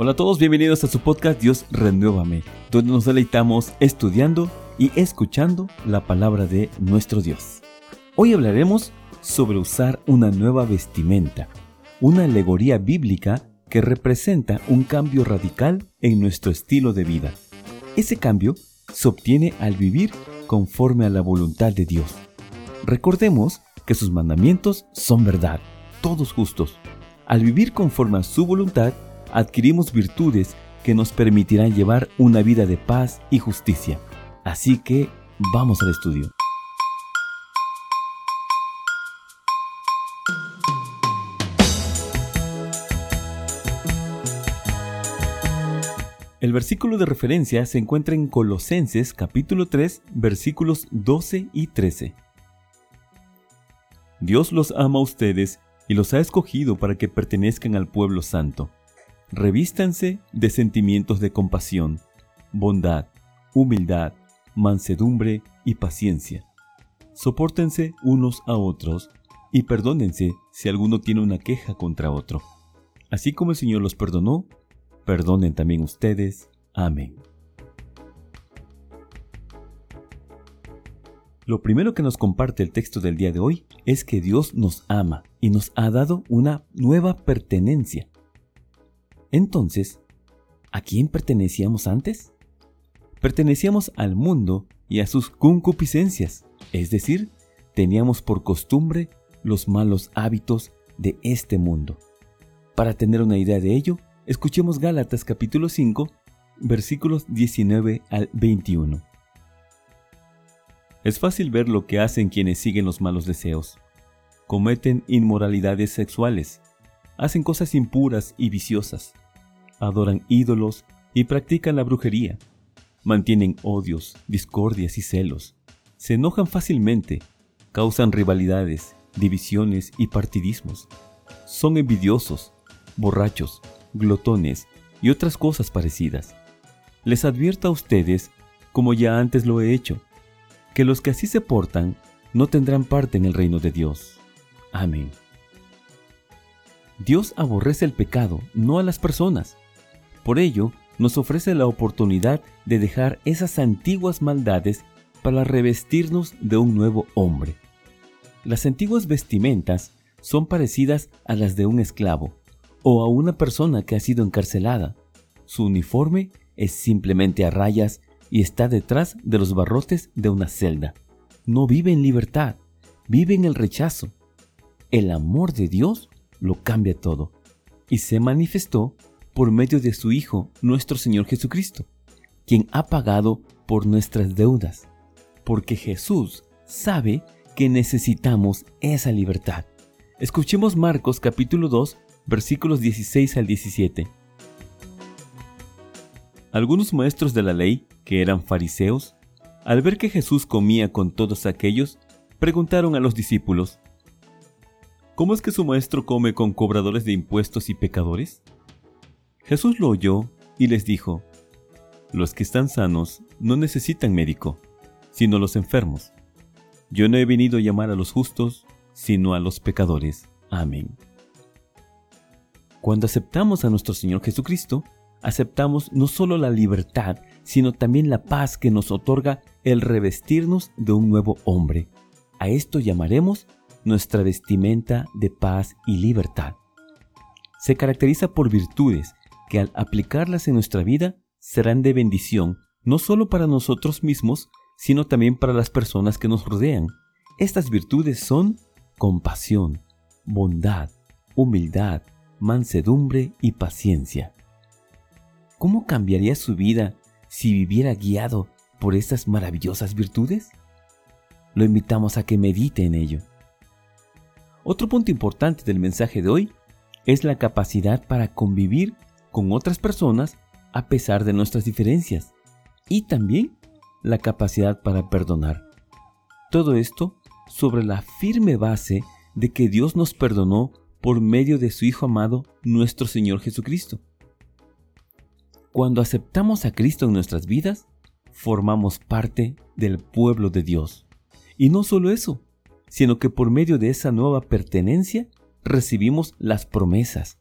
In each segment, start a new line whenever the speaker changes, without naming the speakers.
Hola a todos, bienvenidos a su podcast Dios Renuévame, donde nos deleitamos estudiando y escuchando la palabra de nuestro Dios. Hoy hablaremos sobre usar una nueva vestimenta, una alegoría bíblica que representa un cambio radical en nuestro estilo de vida. Ese cambio se obtiene al vivir conforme a la voluntad de Dios. Recordemos que sus mandamientos son verdad, todos justos. Al vivir conforme a su voluntad, adquirimos virtudes que nos permitirán llevar una vida de paz y justicia. Así que vamos al estudio. El versículo de referencia se encuentra en Colosenses capítulo 3 versículos 12 y 13. Dios los ama a ustedes y los ha escogido para que pertenezcan al pueblo santo. Revístanse de sentimientos de compasión, bondad, humildad, mansedumbre y paciencia. Sopórtense unos a otros y perdónense si alguno tiene una queja contra otro. Así como el Señor los perdonó, perdonen también ustedes. Amén. Lo primero que nos comparte el texto del día de hoy es que Dios nos ama y nos ha dado una nueva pertenencia. Entonces, ¿a quién pertenecíamos antes? Pertenecíamos al mundo y a sus concupiscencias, es decir, teníamos por costumbre los malos hábitos de este mundo. Para tener una idea de ello, escuchemos Gálatas capítulo 5, versículos 19 al 21. Es fácil ver lo que hacen quienes siguen los malos deseos. Cometen inmoralidades sexuales, hacen cosas impuras y viciosas, adoran ídolos y practican la brujería, mantienen odios, discordias y celos, se enojan fácilmente, causan rivalidades, divisiones y partidismos, son envidiosos, borrachos, glotones y otras cosas parecidas. Les advierto a ustedes, como ya antes lo he hecho, que los que así se portan no tendrán parte en el reino de Dios. Amén. Dios aborrece el pecado, no a las personas. Por ello, nos ofrece la oportunidad de dejar esas antiguas maldades para revestirnos de un nuevo hombre. Las antiguas vestimentas son parecidas a las de un esclavo o a una persona que ha sido encarcelada. Su uniforme es simplemente a rayas y está detrás de los barrotes de una celda. No vive en libertad, vive en el rechazo. El amor de Dios lo cambia todo y se manifestó por medio de su Hijo, nuestro Señor Jesucristo, quien ha pagado por nuestras deudas, porque Jesús sabe que necesitamos esa libertad. Escuchemos Marcos capítulo 2 versículos 16 al 17. Algunos maestros de la ley que eran fariseos, al ver que Jesús comía con todos aquellos, preguntaron a los discípulos, ¿Cómo es que su maestro come con cobradores de impuestos y pecadores? Jesús lo oyó y les dijo, Los que están sanos no necesitan médico, sino los enfermos. Yo no he venido a llamar a los justos, sino a los pecadores. Amén. Cuando aceptamos a nuestro Señor Jesucristo, aceptamos no solo la libertad, sino también la paz que nos otorga el revestirnos de un nuevo hombre. A esto llamaremos nuestra vestimenta de paz y libertad. Se caracteriza por virtudes que al aplicarlas en nuestra vida serán de bendición no solo para nosotros mismos, sino también para las personas que nos rodean. Estas virtudes son compasión, bondad, humildad, mansedumbre y paciencia. ¿Cómo cambiaría su vida si viviera guiado por estas maravillosas virtudes? Lo invitamos a que medite en ello. Otro punto importante del mensaje de hoy es la capacidad para convivir con otras personas a pesar de nuestras diferencias y también la capacidad para perdonar. Todo esto sobre la firme base de que Dios nos perdonó por medio de su Hijo amado, nuestro Señor Jesucristo. Cuando aceptamos a Cristo en nuestras vidas, formamos parte del pueblo de Dios. Y no solo eso, sino que por medio de esa nueva pertenencia recibimos las promesas,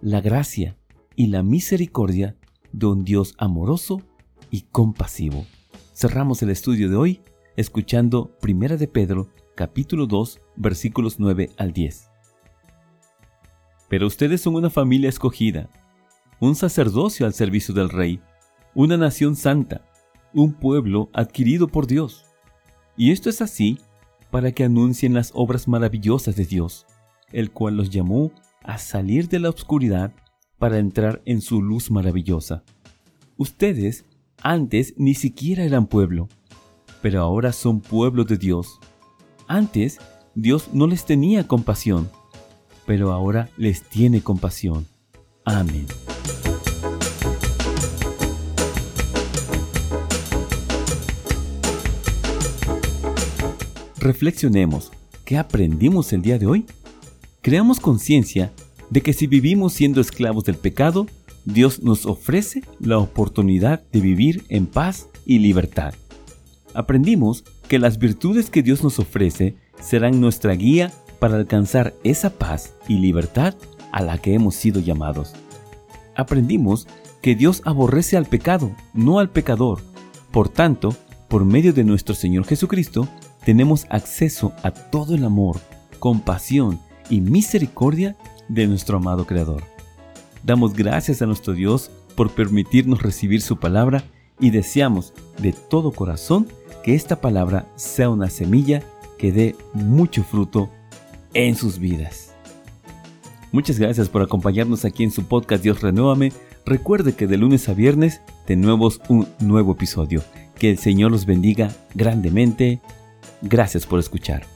la gracia y la misericordia de un Dios amoroso y compasivo. Cerramos el estudio de hoy escuchando 1 de Pedro capítulo 2 versículos 9 al 10. Pero ustedes son una familia escogida, un sacerdocio al servicio del Rey, una nación santa, un pueblo adquirido por Dios. Y esto es así para que anuncien las obras maravillosas de Dios, el cual los llamó a salir de la oscuridad para entrar en su luz maravillosa. Ustedes antes ni siquiera eran pueblo, pero ahora son pueblo de Dios. Antes Dios no les tenía compasión, pero ahora les tiene compasión. Amén. Reflexionemos, ¿qué aprendimos el día de hoy? Creamos conciencia de que si vivimos siendo esclavos del pecado, Dios nos ofrece la oportunidad de vivir en paz y libertad. Aprendimos que las virtudes que Dios nos ofrece serán nuestra guía para alcanzar esa paz y libertad a la que hemos sido llamados. Aprendimos que Dios aborrece al pecado, no al pecador. Por tanto, por medio de nuestro Señor Jesucristo, tenemos acceso a todo el amor, compasión y misericordia de nuestro amado Creador. Damos gracias a nuestro Dios por permitirnos recibir su palabra y deseamos de todo corazón que esta palabra sea una semilla que dé mucho fruto en sus vidas. Muchas gracias por acompañarnos aquí en su podcast Dios Renuévame. Recuerde que de lunes a viernes tenemos un nuevo episodio. Que el Señor los bendiga grandemente. Gracias por escuchar.